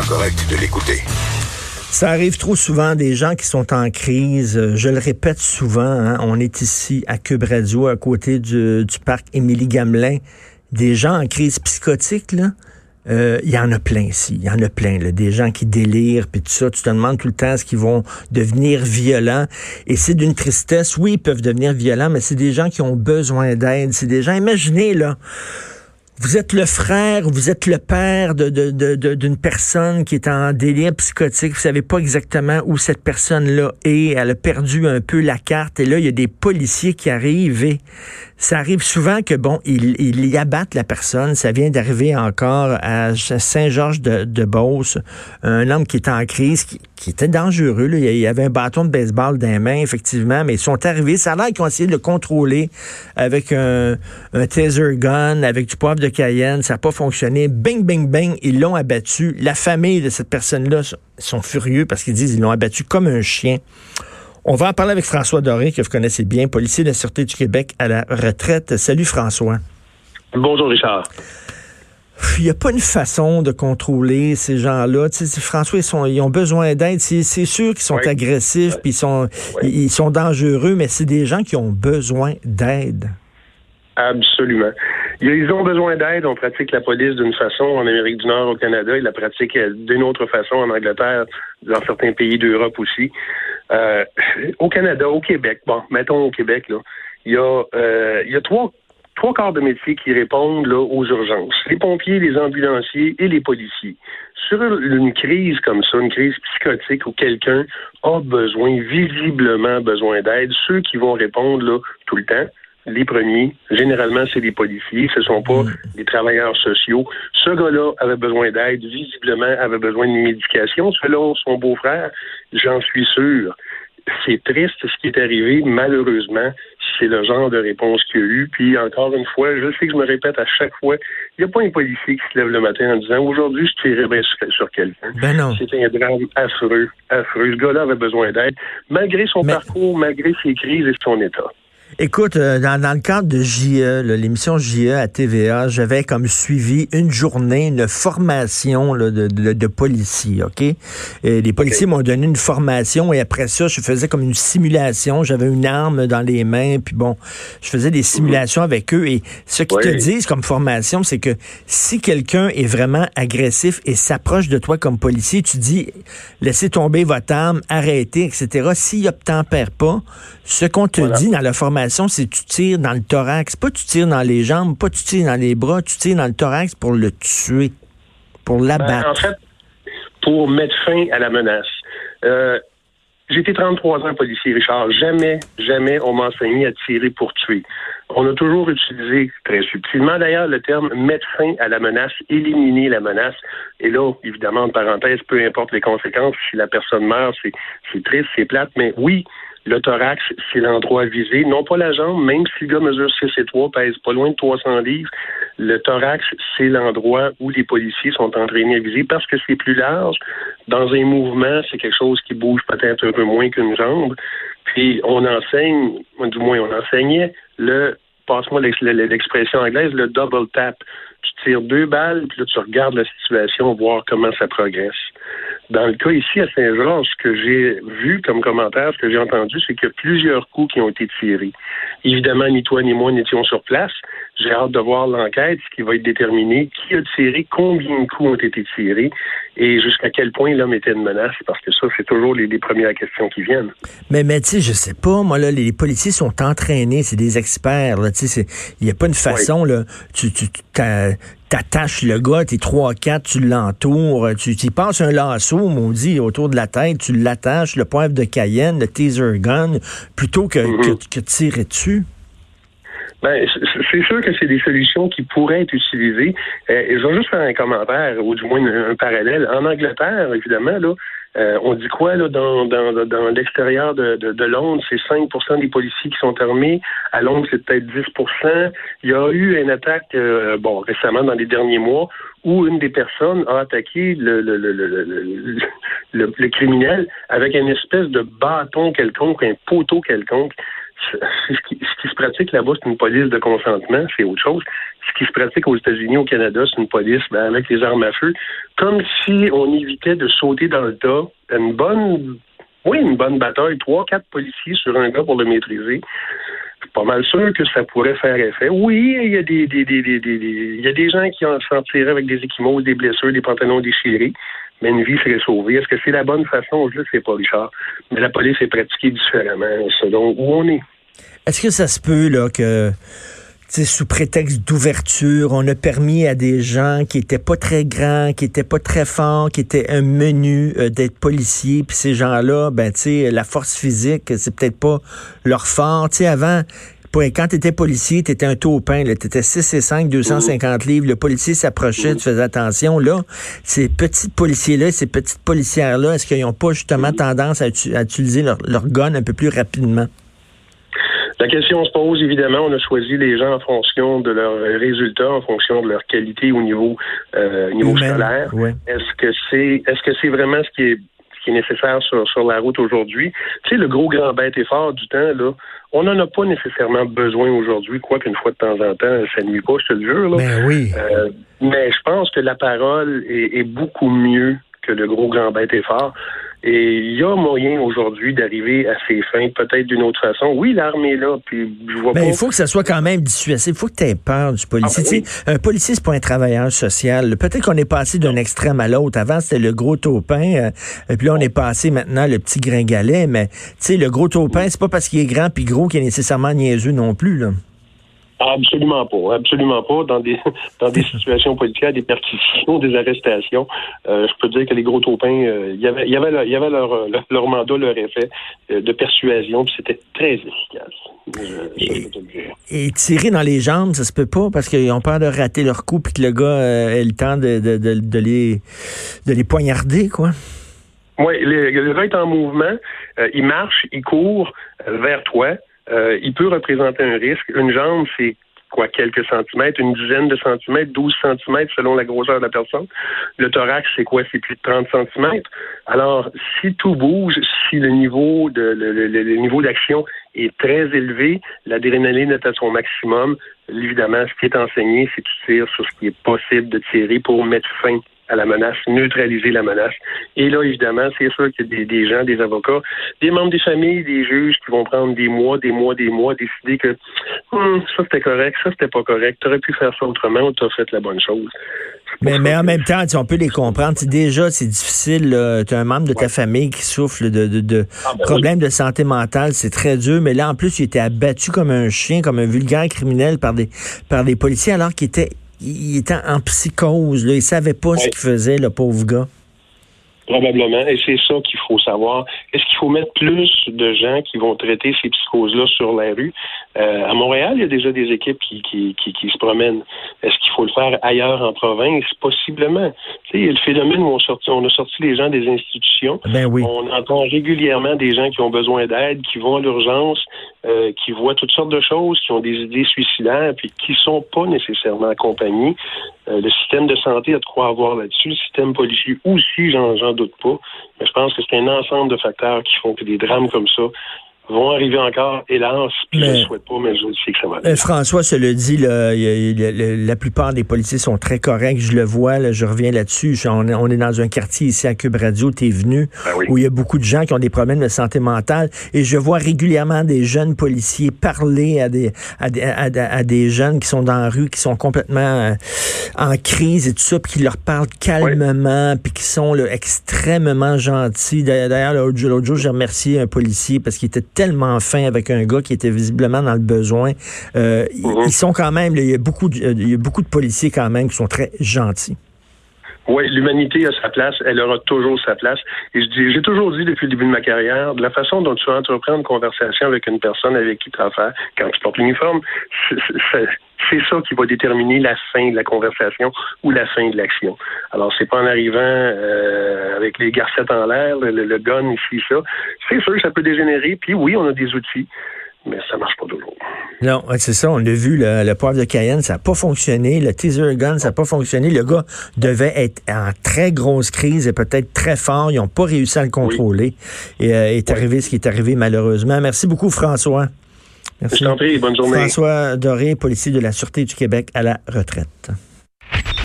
correct de l'écouter. Ça arrive trop souvent des gens qui sont en crise. Je le répète souvent, hein, on est ici à Cube Radio, à côté du, parc Émilie Gamelin. Des gens en crise psychotique, là. Euh, il y en a plein ici, il y en a plein, des gens qui délirent, puis tout ça, tu te demandes tout le temps ce qu'ils vont devenir violents, et c'est d'une tristesse, oui, ils peuvent devenir violents, mais c'est des gens qui ont besoin d'aide, c'est des gens, imaginez, là, vous êtes le frère, vous êtes le père d'une de, de, de, personne qui est en délire psychotique. Vous savez pas exactement où cette personne-là est. Elle a perdu un peu la carte. Et là, il y a des policiers qui arrivent et ça arrive souvent que, bon, ils, ils y abattent la personne. Ça vient d'arriver encore à Saint-Georges de, de Beauce. Un homme qui est en crise, qui était dangereux. Là. Il y avait un bâton de baseball dans les mains, effectivement, mais ils sont arrivés. Ça a l'air qu'ils ont essayé de le contrôler avec un, taser gun, avec du poivre de Cayenne. Ça n'a pas fonctionné. Bing, bing, bing, ils l'ont abattu. La famille de cette personne-là sont furieux parce qu'ils disent qu'ils l'ont abattu comme un chien. On va en parler avec François Doré, que vous connaissez bien, policier de la Sûreté du Québec à la retraite. Salut François. Bonjour Richard. Il n'y a pas une façon de contrôler ces gens-là. Tu sais, François, ils, sont, ils ont besoin d'aide. C'est, sûr qu'ils sont agressifs, puis ils sont, ils sont dangereux, mais c'est des gens qui ont besoin d'aide. Absolument. Ils ont besoin d'aide. On pratique la police d'une façon en Amérique du Nord, au Canada. Ils la pratiquent d'une autre façon en Angleterre, dans certains pays d'Europe aussi. Euh, au Canada, au Québec, bon, mettons au Québec, là, il y a, euh, il y a trois, trois quarts de métier qui répondent là, aux urgences. Les pompiers, les ambulanciers et les policiers. Sur une crise comme ça, une crise psychotique où quelqu'un a besoin, visiblement besoin d'aide, ceux qui vont répondre là, tout le temps, les premiers, généralement, c'est les policiers, ce sont pas les travailleurs sociaux. Ce gars-là avait besoin d'aide, visiblement avait besoin de médication. Selon son beau-frère, j'en suis sûr. C'est triste ce qui est arrivé, malheureusement, c'est le genre de réponse qu'il y a eu. Puis encore une fois, je sais que je me répète à chaque fois, il n'y a pas un policier qui se lève le matin en disant aujourd'hui je tirerai bien sur, quelqu'un. Ben non. C'est un drame affreux, affreux. Ce gars-là avait besoin d'aide, malgré son parcours, malgré ses crises et son état. Écoute, euh, dans, dans, le cadre de JE, l'émission JE à TVA, j'avais comme suivi une journée, une formation là, de, de, de, policiers, OK? Et les policiers m'ont donné une formation et après ça, je faisais comme une simulation. J'avais une arme dans les mains, puis bon, je faisais des simulations avec eux. Et ce qu'ils te disent comme formation, c'est que si quelqu'un est vraiment agressif et s'approche de toi comme policier, tu dis, laissez tomber votre arme, arrêtez, etc. S'il n'obtempère pas, ce qu'on te dit dans la formation, c'est tu tires dans le thorax. Pas tu tires dans les jambes, pas tu tires dans les bras, tu tires dans le thorax pour le tuer, pour ben, l'abattre. en fait, pour mettre fin à la menace. Euh, j'ai été 33 ans policier, Richard. Jamais, jamais on m'a enseigné à tirer pour tuer. On a toujours utilisé, très subtilement d'ailleurs, le terme mettre fin à la menace, éliminer la menace. Et là, évidemment, en parenthèse, peu importe les conséquences, si la personne meurt, c'est triste, c'est plate, mais oui, le thorax, c'est l'endroit visé. Non pas la jambe, même si le gars mesure 6 et 3, pèse pas loin de 300 livres. Le thorax, c'est l'endroit où les policiers sont entraînés à viser parce que c'est plus large. Dans un mouvement, c'est quelque chose qui bouge peut-être un peu moins qu'une jambe. Puis on enseigne, du moins on enseignait le, passe-moi l'expression anglaise, le double tap. Tu tires deux balles, puis là tu regardes la situation, voir comment ça progresse. Dans le cas ici à Saint-Georges, ce que j'ai vu comme commentaire, ce que j'ai entendu, c'est qu'il y a plusieurs coups qui ont été tirés. Évidemment, ni toi ni moi n'étions sur place. J'ai hâte de voir l'enquête, ce qui va être déterminé, qui a tiré, combien de coups ont été tirés et jusqu'à quel point l'homme était une menace, parce que ça, c'est toujours les, premières questions qui viennent. Mais, mais tu sais, je sais pas, moi, là, les policiers sont entraînés, c'est des experts, là, tu sais, il n'y a pas une façon, là, tu, tu, t'attaches le gars, t'es 3-4, tu l'entoures, tu y passes un lasso, dit, autour de la tête, tu l'attaches, le poivre de Cayenne, le taser gun, plutôt que, mm-hmm. que, tirer dessus? Ben, c'est sûr que c'est des solutions qui pourraient être utilisées. Euh, je vais juste faire un commentaire, ou du moins un, parallèle. En Angleterre, évidemment, là, euh, on dit quoi là dans, dans, l'extérieur de, de, Londres, c'est 5% des policiers qui sont armés. À Londres, c'est peut-être 10% Il y a eu une attaque, euh, bon, récemment dans les derniers mois, où une des personnes a attaqué le, le, le, le, le criminel avec une espèce de bâton quelconque, un poteau quelconque. Ce qui, se pratique là-bas, c'est une police de consentement, c'est autre chose. Ce qui se pratique aux États-Unis, au Canada, c'est une police ben, avec les armes à feu, comme si on évitait de sauter dans le tas. Une bonne, oui, une bonne bataille, trois, quatre policiers sur un gars pour le maîtriser. Je suis pas mal sûr que ça pourrait faire effet. Oui, il y a des, des, des, il y a des gens qui en s'en tirent avec des équimaux, des blessures, des pantalons déchirés mais une vie serait sauvée. Est-ce que c'est la bonne façon? Je ne sais pas, Richard. Mais la police est pratiquée différemment selon où on est. Est-ce que ça se peut là que sous prétexte d'ouverture, on a permis à des gens qui étaient pas très grands, qui étaient pas très forts, qui étaient un menu euh, d'être policiers, puis ces gens-là, ben tu sais, la force physique, c'est peut-être pas leur fort. Tu sais, avant, quand tu étais policier, tu étais un taupin. Tu étais 6 et 5, 250 livres. Le policier s'approchait, tu faisais attention. Là, ces petits policiers-là, ces petites policières-là, est-ce qu'ils n'ont pas justement tendance à, utiliser leur, leur gun un peu plus rapidement? La question se pose, évidemment, on a choisi les gens en fonction de leurs résultats, en fonction de leur qualité au niveau, euh, niveau scolaire. Est-ce que c'est est-ce que c'est vraiment ce qui est ce qui est nécessaire sur, sur la route aujourd'hui? Tu sais, le gros grand bête effort du temps, là, on n'en a pas nécessairement besoin aujourd'hui, quoi qu'une fois de temps en temps, ça nuit pas, je te le jure. Là. Ben oui. Euh, mais je pense que la parole est, est beaucoup mieux que le gros grand bête effort. Et il y a moyen aujourd'hui d'arriver à ces fins, peut-être d'une autre façon. Oui, l'armée est là, puis je vois Mais il faut que ça soit quand même dissuasif. Il faut que tu aies peur du policier. Ah, ben Un policier, c'est pas un travailleur social. Peut-être qu'on est passé d'un extrême à l'autre. Avant, c'était le gros taupin, euh, et puis là, on est passé maintenant le petit gringalet. Mais tu sais, le gros taupin, c'est pas parce qu'il est grand puis gros qu'il est nécessairement niaiseux non plus. Là. Absolument pas, absolument pas. Dans des dans des situations politiques, des perquisitions, des arrestations, euh, je peux dire que les gros taupins, il y avait, y avait, leur, y avait leur, leur, mandat, leur effet euh, de persuasion, puis c'était très efficace. et, tirer dans les jambes, ça se peut pas parce qu'ils ont peur de rater leur coup, puis que le gars euh, ait le temps de, de, de, de, les de les poignarder, quoi. Oui, le, le gars est en mouvement, il marche, il court vers toi. Euh, il peut représenter un risque. Une jambe, c'est quoi, quelques centimètres, une dizaine de centimètres, 12 centimètres selon la grosseur de la personne. Le thorax, c'est quoi? C'est plus de 30 centimètres. Alors, si tout bouge, si le niveau de le, niveau d'action est très élevé, l'adrénaline est à son maximum, évidemment, ce qui est enseigné, c'est de tirer sur ce qui est possible de tirer pour mettre fin à la menace, neutraliser la menace. Et là, évidemment, c'est sûr qu'il y a des, gens, des avocats, des membres des familles, des juges qui vont prendre des mois, des mois, des mois, décider que hum, ça c'était correct, ça c'était pas correct, tu aurais pu faire ça autrement ou tu as fait la bonne chose. Mais, mais en même temps, on peut les comprendre. déjà, c'est difficile. Tu as un membre de ta famille qui souffre de, de, de ah, ben problèmes de santé mentale. C'est très dur. Mais là, en plus, il était abattu comme un chien, comme un vulgaire criminel par des, par des policiers alors qu'il était il était en psychose. Là. Il savait pas ce qu'il faisait, le pauvre gars. Probablement. Et c'est ça qu'il faut savoir. Est-ce qu'il faut mettre plus de gens qui vont traiter ces psychoses-là sur la rue? Euh, à Montréal, il y a déjà des équipes qui, qui, qui, se promènent. Est-ce qu'il faut le faire ailleurs en province? Possiblement. Tu sais, le phénomène où on, sorti, on a sorti les gens des institutions. Ben oui. On entend régulièrement des gens qui ont besoin d'aide, qui vont à l'urgence, euh, qui voient toutes sortes de choses, qui ont des idées suicidaires, puis qui sont pas nécessairement accompagnés. Euh, le système de santé a de quoi avoir là-dessus. Le système policier aussi, j'en doute pas. Mais je pense que c'est un ensemble de facteurs qui font que des drames comme ça vont arriver encore, hélas, puis je ne souhaite pas, mais je sais que ça va arriver. François se le dit, la plupart des policiers sont très corrects, je le vois, je reviens là-dessus. On, est dans un quartier ici à Cube Radio, tu es venu, ben où il y a beaucoup de gens qui ont des problèmes de santé mentale, et je vois régulièrement des jeunes policiers parler à des, à des, jeunes qui sont dans la rue, qui sont complètement euh, en crise et tout ça, puis qui leur parlent calmement, puis qui sont extrêmement gentils. D'ailleurs, l'autre jour, j'ai remercié un policier parce qu'il était tellement fin avec un gars qui était visiblement dans le besoin. Euh, mhm. Ils sont quand même, il y, a beaucoup de, il y a beaucoup de policiers quand même qui sont très gentils. Oui, l'humanité a sa place, elle aura toujours sa place. Et je dis, j'ai toujours dit depuis le début de ma carrière, la façon dont tu entreprends une conversation avec une personne avec qui tu as affaire, quand tu portes l'uniforme, c'est ça qui va déterminer la fin de la conversation ou la fin de l'action. Alors, c'est pas en arrivant euh, avec les garcettes en l'air, le, le, gun ici, ça. C'est sûr ça peut dégénérer. Puis oui, on a des outils mais ça marche pas toujours. Non, c'est ça, on l'a vu, le, le, poivre de Cayenne, ça n'a pas fonctionné, le teaser gun, ça n'a pas fonctionné. Le gars devait être en très grosse crise et peut-être très fort. Ils n'ont pas réussi à le contrôler. Et euh, est arrivé ce qui est arrivé malheureusement. Merci beaucoup, François. Merci. Je t'en prie, bonne journée. François Doré, policier de la Sûreté du Québec à la retraite.